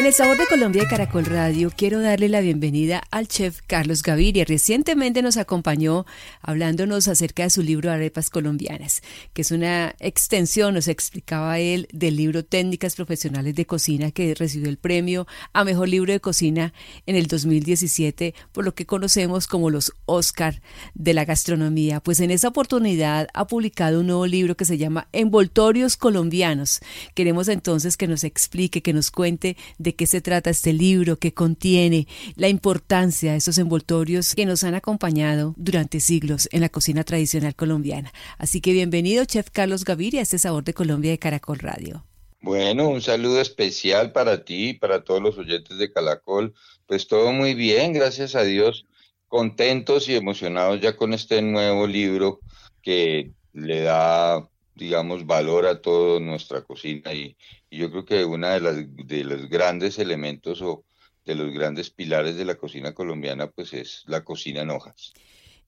En el Sabor de Colombia de Caracol Radio quiero darle la bienvenida al chef Carlos Gaviria. Recientemente nos acompañó hablándonos acerca de su libro Arepas Colombianas, que es una extensión, nos explicaba él, del libro Técnicas Profesionales de Cocina que recibió el premio a Mejor Libro de Cocina en el 2017 por lo que conocemos como los Oscar de la Gastronomía. Pues en esa oportunidad ha publicado un nuevo libro que se llama Envoltorios Colombianos. Queremos entonces que nos explique, que nos cuente de qué se trata este libro, qué contiene, la importancia de esos envoltorios que nos han acompañado durante siglos en la cocina tradicional colombiana. Así que bienvenido, Chef Carlos Gaviria, a este Sabor de Colombia de Caracol Radio. Bueno, un saludo especial para ti y para todos los oyentes de Caracol. Pues todo muy bien, gracias a Dios. Contentos y emocionados ya con este nuevo libro que le da digamos, valor a toda nuestra cocina y, yo creo que una de las de los grandes elementos o de los grandes pilares de la cocina colombiana pues es la cocina en hojas.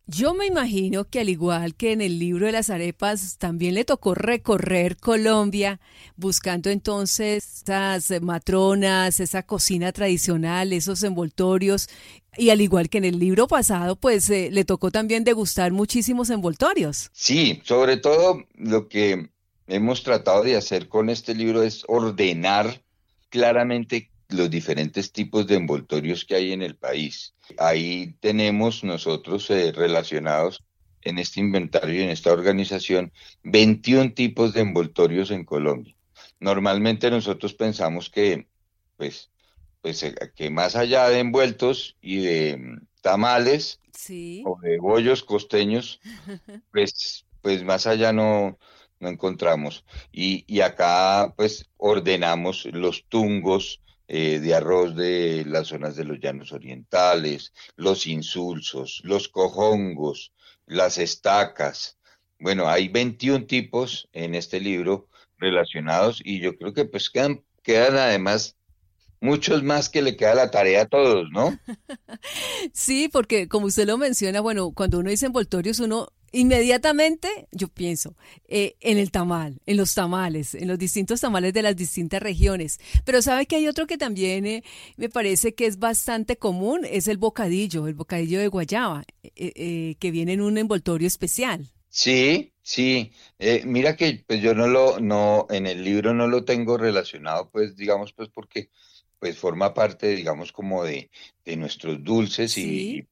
Yo me imagino que al igual que en el libro de las arepas, también le tocó recorrer Colombia buscando entonces esas matronas, esa cocina tradicional, esos envoltorios. Y al igual que en el libro pasado, pues eh, le tocó también degustar muchísimos envoltorios. Sí, sobre todo lo que hemos tratado de hacer con este libro es ordenar claramente los diferentes tipos de envoltorios que hay en el país. Ahí tenemos nosotros eh, relacionados en este inventario y en esta organización 21 tipos de envoltorios en Colombia. Normalmente nosotros pensamos que, pues, pues eh, que más allá de envueltos y de mm, tamales o de bollos costeños, pues, pues más allá no, no encontramos. Y, y acá pues ordenamos los tungos, eh, de arroz de las zonas de los llanos orientales, los insulsos, los cojongos, las estacas. Bueno, hay 21 tipos en este libro relacionados y yo creo que pues quedan, quedan además muchos más que le queda la tarea a todos, ¿no? Sí, porque como usted lo menciona, bueno, cuando uno dice envoltorios, uno Inmediatamente yo pienso eh, en el tamal, en los tamales, en los distintos tamales de las distintas regiones. Pero sabe que hay otro que también eh, me parece que es bastante común, es el bocadillo, el bocadillo de guayaba, eh, que viene en un envoltorio especial. Sí, sí. mira que pues yo no lo, no, en el libro no lo tengo relacionado, pues digamos, pues porque pues forma parte, digamos, como de, de nuestros dulces y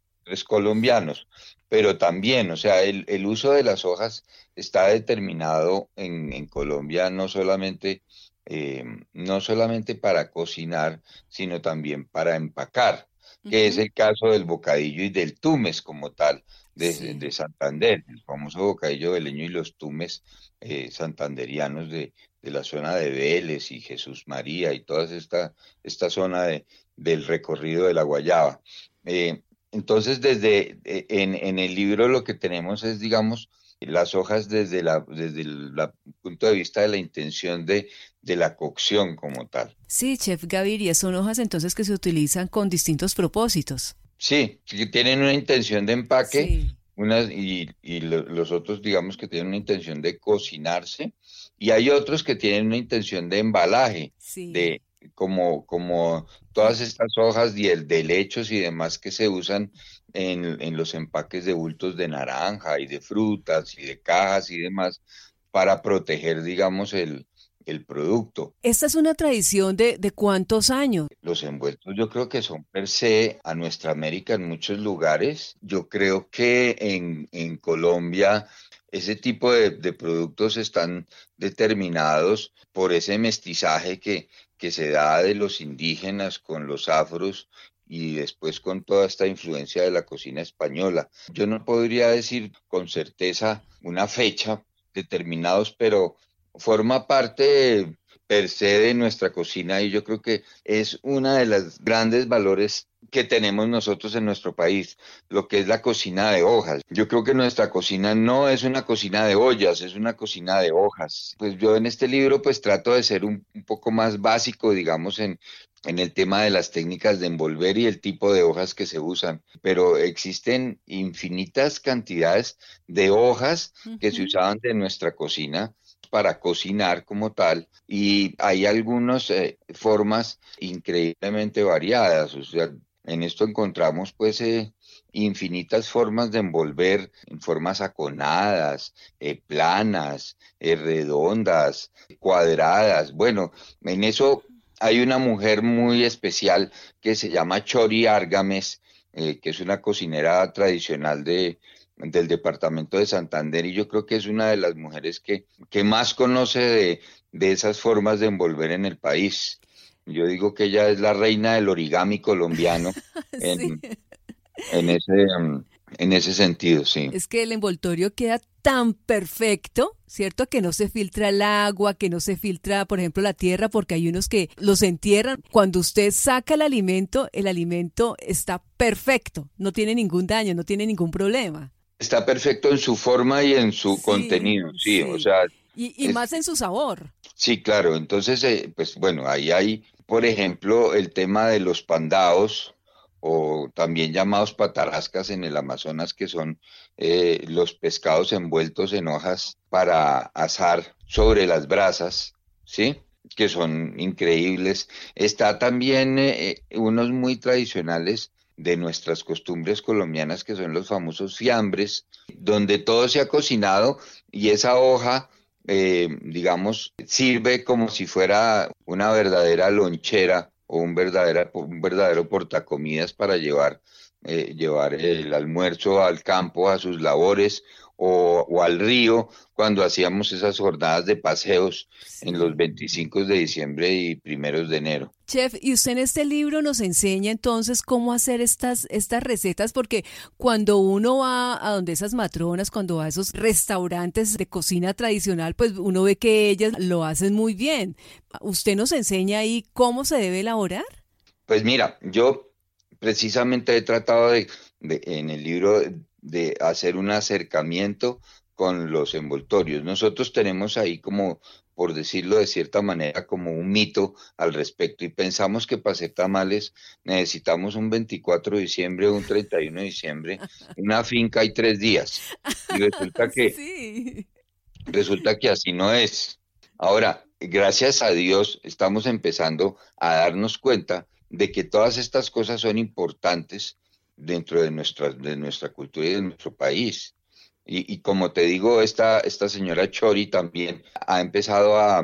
colombianos, pero también, o sea, el, el, uso de las hojas está determinado en, en Colombia no solamente, eh, no solamente para cocinar, sino también para empacar, que es el caso del bocadillo y del tumes como tal, de, de Santander, el famoso bocadillo de leño y los tumes eh, santanderianos de, de, la zona de Vélez y Jesús María y toda esta, esta zona de, del recorrido de la Guayaba. Eh, entonces, desde e, en, el libro lo que tenemos es, digamos, las hojas desde, la, desde el punto de vista de la intención de, de la cocción como tal. Sí, Chef Gaviria, son hojas entonces que se utilizan con distintos propósitos. Sí, que tienen una intención de empaque unas, y, y los otros, digamos, que tienen una intención de cocinarse y hay otros que tienen una intención de embalaje, de, como, como todas estas hojas y el de lechos y demás que se usan en, en, los empaques de bultos de naranja y de frutas y de cajas y demás para proteger, digamos, el, el producto. ¿Esta es una tradición de, de, cuántos años? Los envueltos yo creo que son per se a nuestra América en muchos lugares. Yo creo que en, en Colombia ese tipo de, productos están determinados por ese mestizaje que, que se da de los indígenas con los afros y después con toda esta influencia de la cocina española. Yo no podría decir con certeza una fecha determinados, pero forma parte per se de nuestra cocina y yo creo que es una de las grandes valores que tenemos nosotros en nuestro país, lo que es la cocina de hojas. Yo creo que nuestra cocina no es una cocina de ollas, es una cocina de hojas. Pues yo en este libro pues trato de ser un, un poco más básico, digamos, en, en el tema de las técnicas de envolver y el tipo de hojas que se usan, pero existen infinitas cantidades de hojas que se usaban de nuestra cocina para cocinar como tal y hay algunas eh, formas increíblemente variadas. O sea, en esto encontramos pues eh, infinitas formas de envolver en formas aconadas, eh, planas, redondas, cuadradas. Bueno, en eso hay una mujer muy especial que se llama Chori Argames, que es una cocinera tradicional de, del departamento de Santander y yo creo que es una de las mujeres que, que más conoce de, de esas formas de envolver en el país. Yo digo que ella es la reina del origami colombiano en, en, ese, en ese sentido, sí. Es que el envoltorio queda tan perfecto, ¿cierto? Que no se filtra el agua, que no se filtra, por ejemplo, la tierra, porque hay unos que los entierran. Cuando usted saca el alimento, el alimento está perfecto, no tiene ningún daño, no tiene ningún problema. Está perfecto en su forma y en su contenido, sí, o sea. Y, más en su sabor. Sí, claro. Entonces, eh, pues bueno, ahí hay, por ejemplo, el tema de los pandaos, o también llamados patarascas en el Amazonas, que son eh, los pescados envueltos en hojas para asar sobre las brasas, ¿sí? Que son increíbles. Está también eh, unos muy tradicionales de nuestras costumbres colombianas, que son los famosos fiambres, donde todo se ha cocinado y esa hoja, eh, digamos, sirve como si fuera una verdadera lonchera o un verdadero, un verdadero portacomidas para llevar, eh, llevar el almuerzo al campo, a sus labores o, al río cuando hacíamos esas jornadas de paseos en los 25 de diciembre y primeros de enero. Chef, y usted en este libro nos enseña entonces cómo hacer estas, estas recetas, porque cuando uno va a donde esas matronas, cuando va a esos restaurantes de cocina tradicional, pues uno ve que ellas lo hacen muy bien. ¿Usted nos enseña ahí cómo se debe elaborar? Pues mira, yo precisamente he tratado de, de en el libro de hacer un acercamiento con los envoltorios. Nosotros tenemos ahí como, por decirlo de cierta manera, como un mito al respecto y pensamos que para hacer tamales necesitamos un 24 de diciembre, un 31 de diciembre, una finca y tres días. Y resulta que, resulta que así no es. Ahora, gracias a Dios estamos empezando a darnos cuenta de que todas estas cosas son importantes dentro de nuestra, de nuestra cultura y de nuestro país. Y, como te digo, esta, esta señora Chori también ha empezado a,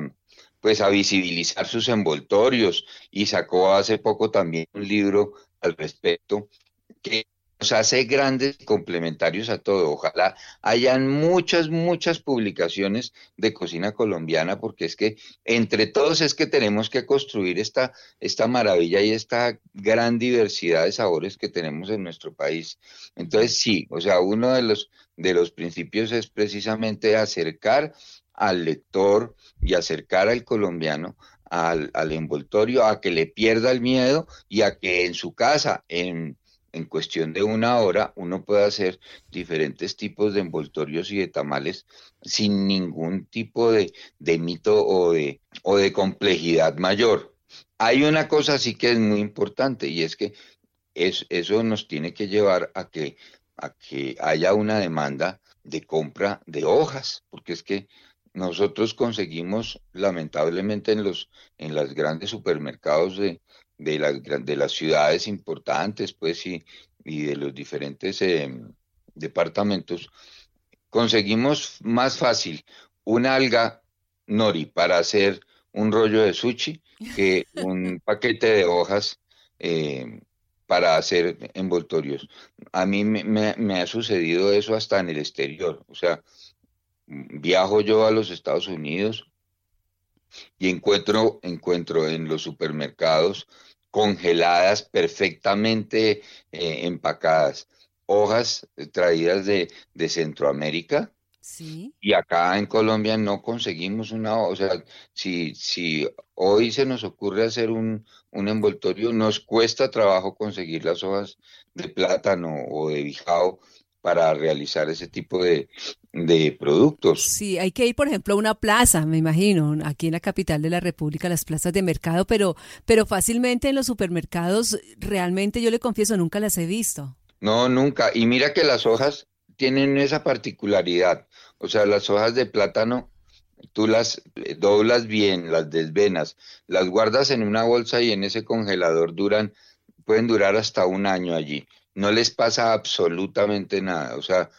pues, a visibilizar sus envoltorios y sacó hace poco también un libro al respecto que nos hace grandes complementarios a todo. Ojalá hayan muchas, muchas publicaciones de cocina colombiana, porque es que entre todos es que tenemos que construir esta, esta maravilla y esta gran diversidad de sabores que tenemos en nuestro país. Entonces, sí, o sea, uno de los, de los principios es precisamente acercar al lector y acercar al colombiano al, al envoltorio, a que le pierda el miedo y a que en su casa, en en cuestión de una hora uno puede hacer diferentes tipos de envoltorios y de tamales sin ningún tipo de, mito o de, o de complejidad mayor. Hay una cosa sí que es muy importante y es que es, eso nos tiene que llevar a que, a que haya una demanda de compra de hojas, porque es que nosotros conseguimos lamentablemente en los en los grandes supermercados de, de, las, de las ciudades importantes, pues, y, y de los diferentes em, departamentos, conseguimos más fácil una alga nori para hacer un rollo de sushi que un paquete de hojas em, para hacer envoltorios. A mí me, me, ha sucedido eso hasta en el exterior. O sea, viajo yo a los Estados Unidos y encuentro, encuentro en los supermercados congeladas, perfectamente eh, empacadas, hojas traídas de, de Centroamérica. Sí. Y acá en Colombia no conseguimos una, o sea, si, si hoy se nos ocurre hacer un, un envoltorio, nos cuesta trabajo conseguir las hojas de plátano o de bijao para realizar ese tipo de, de productos. Sí, hay que ir, por ejemplo, a una plaza, me imagino, aquí en la capital de la República, las plazas de mercado, pero, pero fácilmente en los supermercados, realmente yo le confieso, nunca las he visto. No, nunca. Y mira que las hojas tienen esa particularidad. O sea, las hojas de plátano tú las eh, doblas bien, las desvenas, las guardas en una bolsa y en ese congelador duran, pueden durar hasta un año allí. No les pasa absolutamente nada. O sea,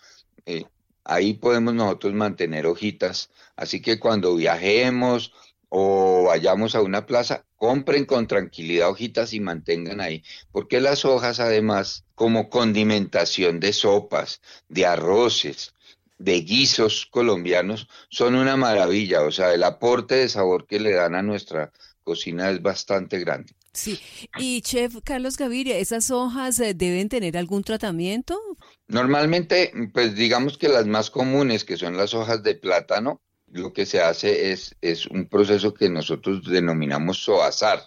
eh, ahí podemos nosotros mantener hojitas. Así que cuando viajemos o vayamos a una plaza, compren con tranquilidad hojitas y mantengan ahí, porque las hojas además como condimentación de sopas, de arroces, de guisos colombianos son una maravilla, o sea, el aporte de sabor que le dan a nuestra cocina es bastante grande. Sí, y chef Carlos Gaviria, ¿esas hojas eh, deben tener algún tratamiento? Normalmente, pues digamos que las más comunes, que son las hojas de plátano, lo que se hace es, es un proceso que nosotros denominamos soazar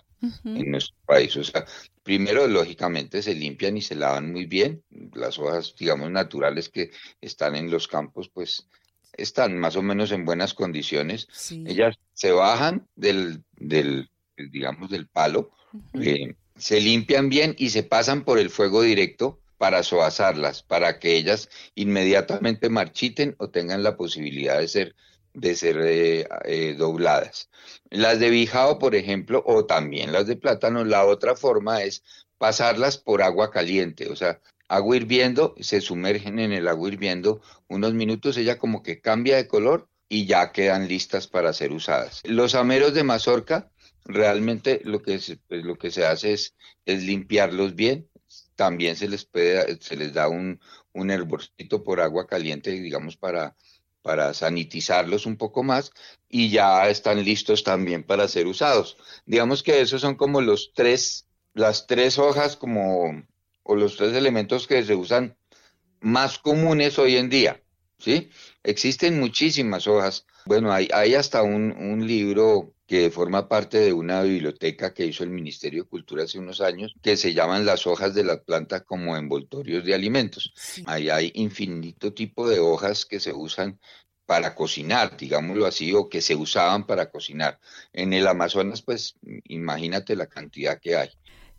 en nuestro país. O sea, primero, lógicamente, se limpian y se lavan muy bien. Las hojas, digamos, naturales que están en los campos, pues están más o menos en buenas condiciones. Ellas se bajan del, del, digamos, del palo, eh, se limpian bien y se pasan por el fuego directo para soazarlas, para que ellas inmediatamente marchiten o tengan la posibilidad de ser de ser eh, eh, dobladas. Las de bijao, por ejemplo, o también las de plátano, la otra forma es pasarlas por agua caliente, o sea, agua hirviendo, se sumergen en el agua hirviendo unos minutos, ella como que cambia de color y ya quedan listas para ser usadas. Los ameros de mazorca, realmente lo que se, pues, lo que se hace es, es limpiarlos bien, también se les, puede, se les da un, un por agua caliente, digamos, para para sanitizarlos un poco más y ya están listos también para ser usados. Digamos que esos son como los tres, las tres hojas como, o los tres elementos que se usan más comunes hoy en día, ¿sí? Existen muchísimas hojas. Bueno, hay, hay hasta un, un libro que forma parte de una biblioteca que hizo el Ministerio de Cultura hace unos años, que se llaman las hojas de la planta como envoltorios de alimentos. Ahí hay infinito tipo de hojas que se usan para cocinar, digámoslo así, o que se usaban para cocinar. En el Amazonas, pues imagínate la cantidad que hay.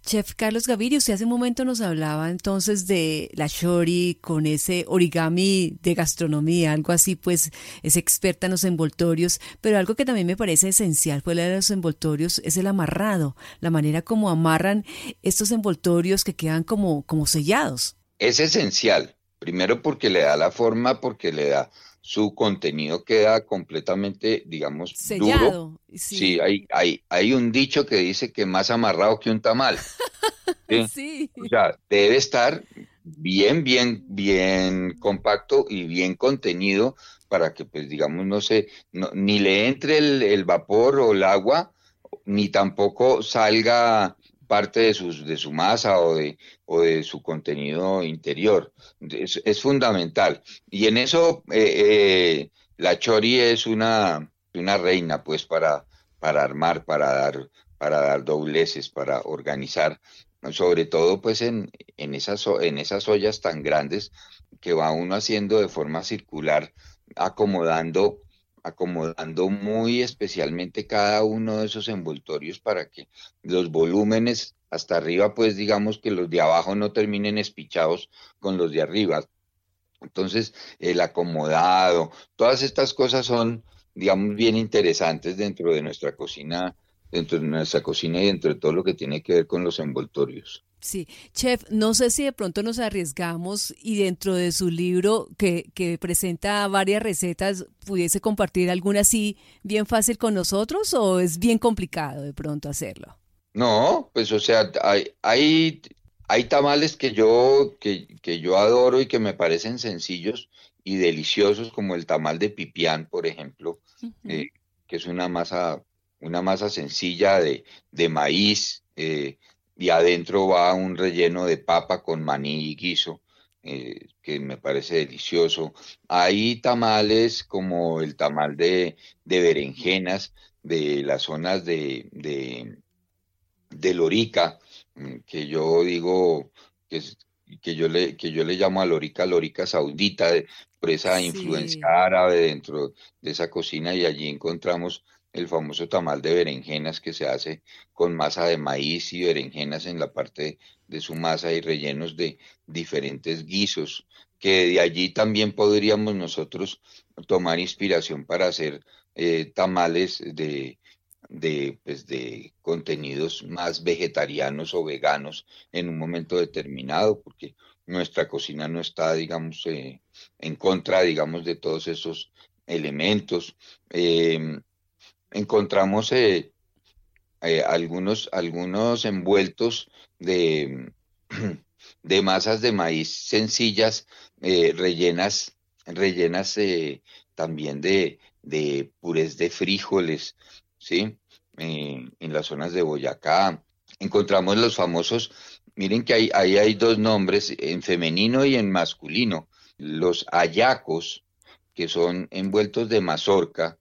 Chef Carlos Gaviria, usted hace un momento nos hablaba entonces de la shori con ese origami de gastronomía, algo así, pues es experta en los envoltorios, pero algo que también me parece esencial fuera de los envoltorios es el amarrado, la manera como amarran estos envoltorios que quedan como, como sellados. Es esencial, primero porque le da la forma, porque le da su contenido queda completamente, digamos, sellado. Sí, hay, hay, hay un dicho que dice que más amarrado que un tamal. ¿sí? O sea, debe estar bien, bien, bien compacto y bien contenido para que, pues, digamos, no se, ni le entre el, el vapor o el agua, ni tampoco salga parte de, sus, de su masa o de, o de su contenido interior. Es, fundamental. Y en eso eh, eh, la chori es una, una reina, pues, para, para armar, para dar, para dar dobleces, para organizar, sobre todo, pues, en, en, esas, en esas ollas tan grandes que va uno haciendo de forma circular, acomodando acomodando muy especialmente cada uno de esos envoltorios para que los volúmenes hasta arriba, pues digamos que los de abajo no terminen espichados con los de arriba. Entonces, el acomodado, todas estas cosas son, digamos, bien interesantes dentro de nuestra cocina, dentro de nuestra cocina y dentro de todo lo que tiene que ver con los envoltorios. Sí, chef, no sé si de pronto nos arriesgamos y dentro de su libro que, que, presenta varias recetas, pudiese compartir alguna así bien fácil con nosotros o es bien complicado de pronto hacerlo. No, pues o sea, hay, hay, hay tamales que yo, que, que yo adoro y que me parecen sencillos y deliciosos, como el tamal de pipián, por ejemplo, eh, que es una masa, una masa sencilla de, de maíz. Eh, y adentro va un relleno de papa con maní y guiso, eh, que me parece delicioso. Hay tamales como el tamal de, berenjenas de las zonas de, de, Lorica, mm, que yo digo que, yo le, que yo le llamo a Lorica Lorica Saudita, esa influencia árabe dentro de esa cocina y allí encontramos el famoso tamal de berenjenas que se hace con masa de maíz y berenjenas en la parte de su masa y rellenos de diferentes guisos, que de allí también podríamos nosotros tomar inspiración para hacer eh, tamales de, de, pues, de contenidos más vegetarianos o veganos en un momento determinado, porque nuestra cocina no está, digamos, eh, en contra, digamos, de todos esos elementos. Em, encontramos eh, eh, algunos, algunos envueltos de, de, masas de maíz sencillas, rellenas, rellenas también de, de purés de frijoles, ¿sí? en las zonas de Boyacá. Encontramos los famosos Miren que ahí, hay dos nombres, en femenino y en masculino. Los ayacos, que son envueltos de mazorca,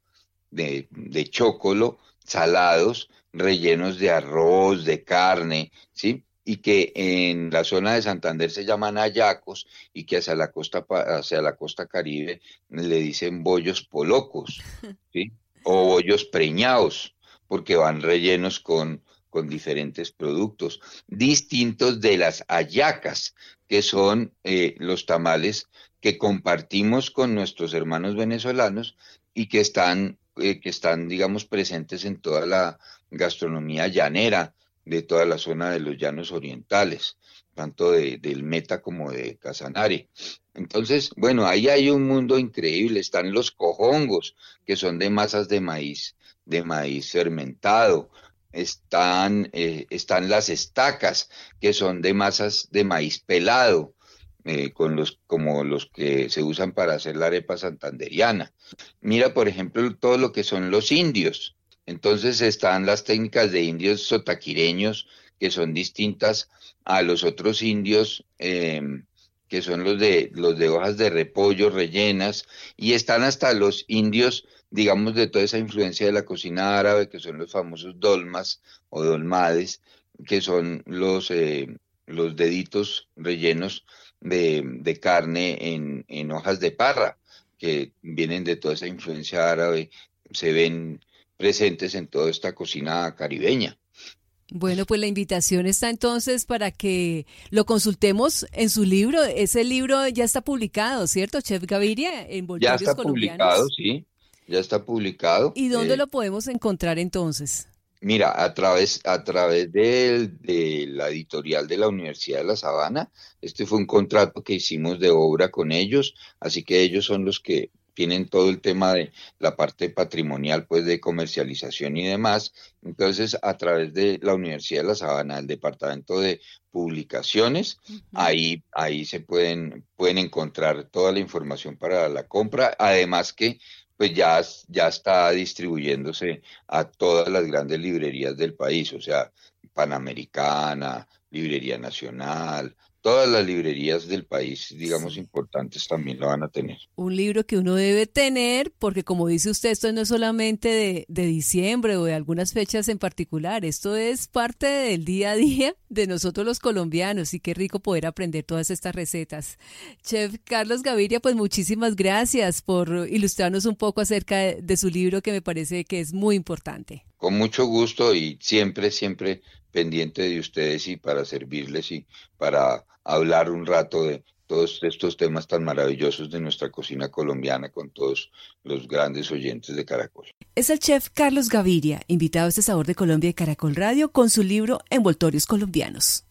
de, de chocolo, salados, rellenos de arroz, de carne, ¿sí? y que en la zona de Santander se llaman ayacos y que hacia la costa hacia la costa caribe le dicen bollos polocos, ¿sí? O bollos preñados, porque van rellenos con con diferentes productos, distintos de las ayacas, que son eh, los tamales que compartimos con nuestros hermanos venezolanos y que están, eh, que están, digamos, presentes en toda la gastronomía llanera de toda la zona de los llanos orientales, tanto de, del Meta como de Casanare. Entonces, bueno, ahí hay un mundo increíble. Están los cojongos, que son de masas de maíz, de maíz fermentado están, eh, están las estacas, que son de masas de maíz pelado, eh, con los, como los que se usan para hacer la arepa santanderiana. Mira, por ejemplo, todo lo que son los indios. Entonces están las técnicas de indios sotaquireños, que son distintas a los otros indios, em, que son los de, los de hojas de repollo rellenas, y están hasta los indios digamos, de toda esa influencia de la cocina árabe, que son los famosos dolmas o dolmades, que son los, eh, los deditos rellenos de, de carne en, en, hojas de parra, que vienen de toda esa influencia árabe, se ven presentes en toda esta cocina caribeña. Bueno, pues la invitación está entonces para que lo consultemos en su libro. Ese libro ya está publicado, ¿cierto, Chef Gaviria? En ya está publicado, sí ya está publicado. ¿Y dónde eh, lo podemos encontrar entonces? Mira, a través, a través de, de, la editorial de la Universidad de La Sabana, este fue un contrato que hicimos de obra con ellos, así que ellos son los que tienen todo el tema de la parte patrimonial, pues de comercialización y demás. Entonces, a través de la Universidad de La Sabana, el departamento de publicaciones, ahí, ahí se pueden, pueden encontrar toda la información para la compra. Además que pues ya, ya está distribuyéndose a todas las grandes librerías del país, o sea, Panamericana, Librería Nacional, todas las librerías del país, digamos, importantes también lo van a tener. Un libro que uno debe tener, porque como dice usted, esto no es solamente de, de, diciembre o de algunas fechas en particular, esto es parte del día a día de nosotros los colombianos y qué rico poder aprender todas estas recetas. Chef Carlos Gaviria, pues muchísimas gracias por ilustrarnos un poco acerca de, de su libro que me parece que es muy importante. Con mucho gusto y siempre, siempre pendiente de ustedes y para servirles y para hablar un rato de todos estos temas tan maravillosos de nuestra cocina colombiana con todos los grandes oyentes de Caracol. Es el chef Carlos Gaviria, invitado a este Sabor de Colombia y Caracol Radio con su libro Envoltorios Colombianos.